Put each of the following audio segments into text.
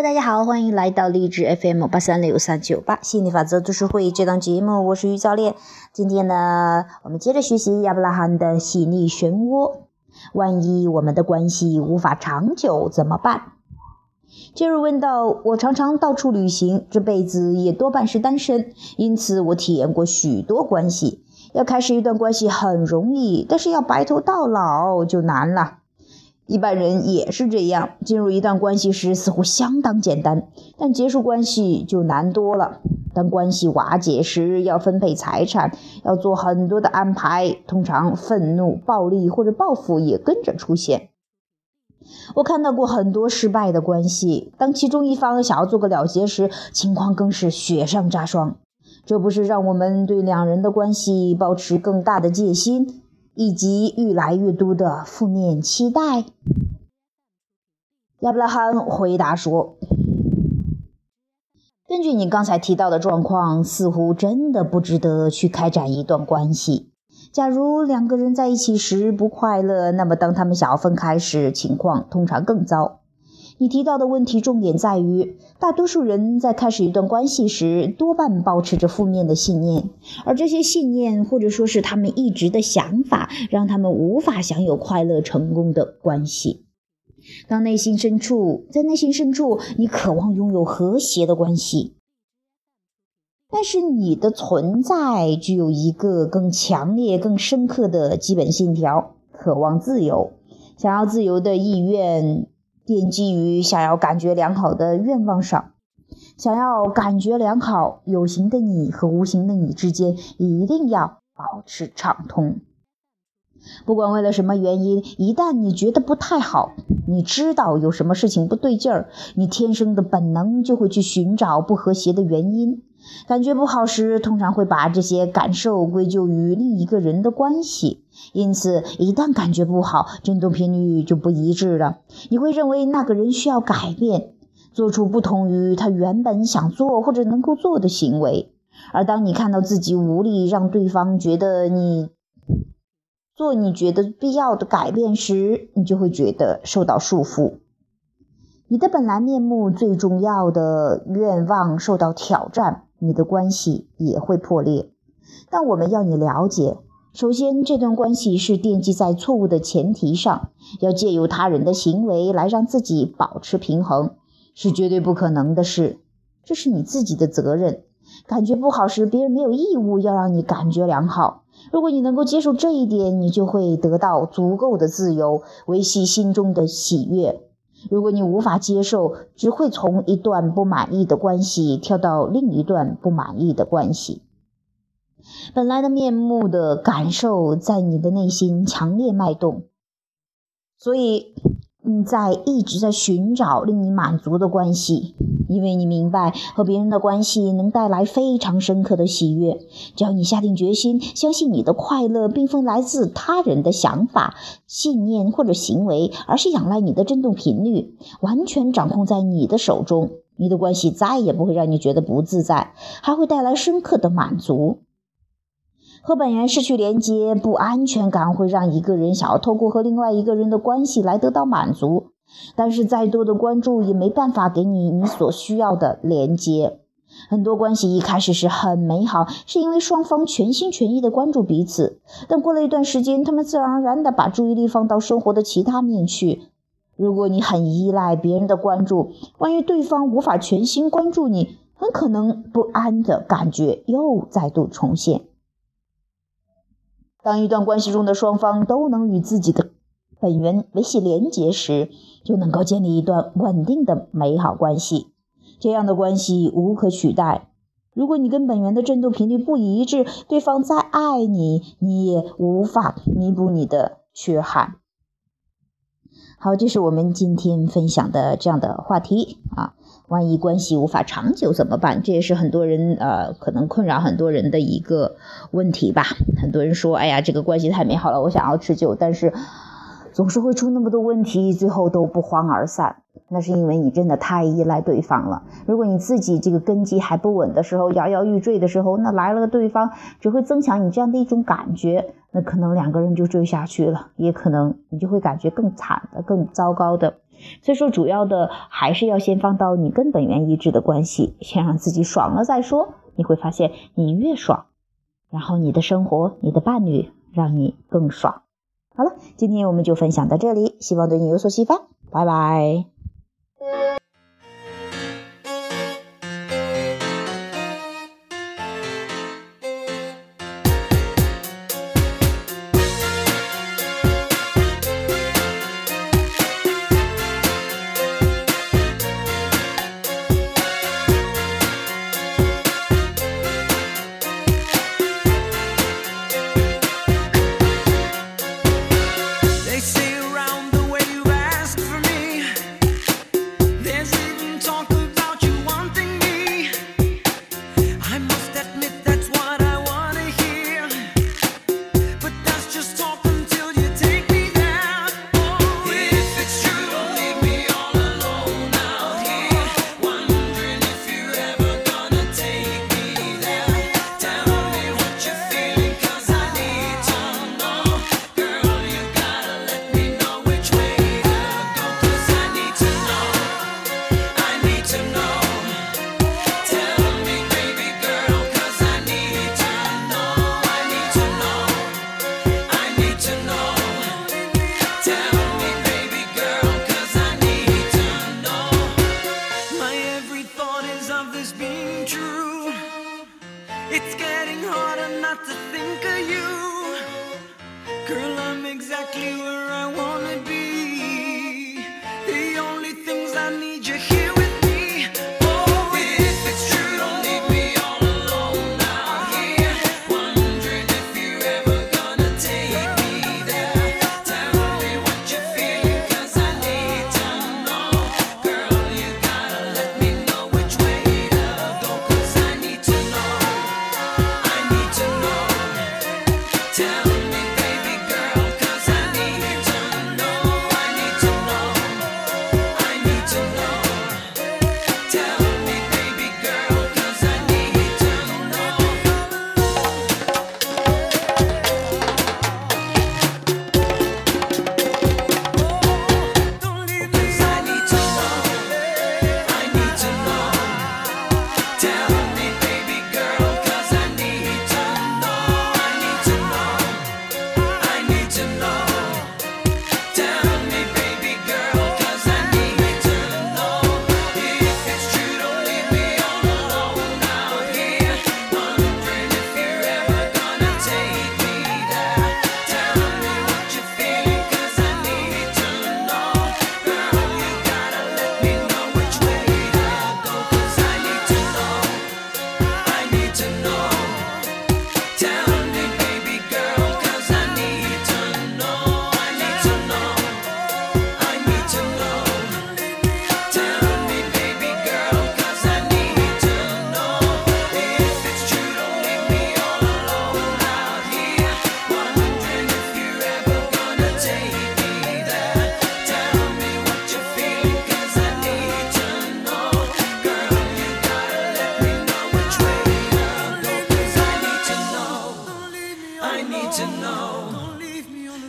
大家好，欢迎来到励志 FM 八三六三九八心理法则读书会这档节目，我是于教练。今天呢，我们接着学习亚伯拉罕的吸引力漩涡。万一我们的关系无法长久怎么办？杰瑞问道：“我常常到处旅行，这辈子也多半是单身，因此我体验过许多关系。要开始一段关系很容易，但是要白头到老就难了。”一般人也是这样，进入一段关系时似乎相当简单，但结束关系就难多了。当关系瓦解时，要分配财产，要做很多的安排，通常愤怒、暴力或者报复也跟着出现。我看到过很多失败的关系，当其中一方想要做个了结时，情况更是雪上加霜。这不是让我们对两人的关系保持更大的戒心？以及越来越多的负面期待。亚伯拉罕回答说：“根据你刚才提到的状况，似乎真的不值得去开展一段关系。假如两个人在一起时不快乐，那么当他们想要分开时，情况通常更糟。”你提到的问题重点在于，大多数人在开始一段关系时，多半保持着负面的信念，而这些信念或者说是他们一直的想法，让他们无法享有快乐成功的关系。当内心深处，在内心深处，你渴望拥有和谐的关系，但是你的存在具有一个更强烈、更深刻的基本信条：渴望自由，想要自由的意愿。奠基于想要感觉良好的愿望上，想要感觉良好，有形的你和无形的你之间一定要保持畅通。不管为了什么原因，一旦你觉得不太好，你知道有什么事情不对劲儿，你天生的本能就会去寻找不和谐的原因。感觉不好时，通常会把这些感受归咎于另一个人的关系。因此，一旦感觉不好，振动频率就不一致了。你会认为那个人需要改变，做出不同于他原本想做或者能够做的行为。而当你看到自己无力让对方觉得你做你觉得必要的改变时，你就会觉得受到束缚。你的本来面目、最重要的愿望受到挑战。你的关系也会破裂，但我们要你了解，首先，这段关系是奠基在错误的前提上，要借由他人的行为来让自己保持平衡，是绝对不可能的事。这是你自己的责任。感觉不好时，别人没有义务要让你感觉良好。如果你能够接受这一点，你就会得到足够的自由，维系心中的喜悦。如果你无法接受，只会从一段不满意的关系跳到另一段不满意的关系。本来的面目的感受在你的内心强烈脉动，所以。你在一直在寻找令你满足的关系，因为你明白和别人的关系能带来非常深刻的喜悦。只要你下定决心，相信你的快乐并非来自他人的想法、信念或者行为，而是仰赖你的振动频率，完全掌控在你的手中。你的关系再也不会让你觉得不自在，还会带来深刻的满足。和本源失去连接，不安全感会让一个人想要透过和另外一个人的关系来得到满足。但是，再多的关注也没办法给你你所需要的连接。很多关系一开始是很美好，是因为双方全心全意的关注彼此。但过了一段时间，他们自然而然的把注意力放到生活的其他面去。如果你很依赖别人的关注，万一对方无法全心关注你，很可能不安的感觉又再度重现。当一段关系中的双方都能与自己的本源维系连结时，就能够建立一段稳定的美好关系。这样的关系无可取代。如果你跟本源的振动频率不一致，对方再爱你，你也无法弥补你的缺憾。好，这是我们今天分享的这样的话题啊。万一关系无法长久怎么办？这也是很多人呃可能困扰很多人的一个问题吧。很多人说：“哎呀，这个关系太美好了，我想要持久。”但是总是会出那么多问题，最后都不欢而散。那是因为你真的太依赖对方了。如果你自己这个根基还不稳的时候，摇摇欲坠的时候，那来了个对方，只会增强你这样的一种感觉。那可能两个人就坠下去了，也可能你就会感觉更惨的、更糟糕的。所以说，主要的还是要先放到你跟本源一致的关系，先让自己爽了再说。你会发现，你越爽，然后你的生活、你的伴侣让你更爽。好了，今天我们就分享到这里，希望对你有所启发。拜拜。exactly where I wanna be.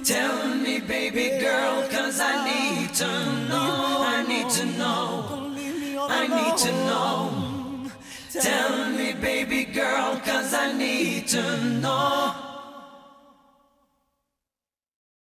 Tell me, baby girl, cause I need to know. I need to know. I need to know. Tell me, baby girl, cause I need to know.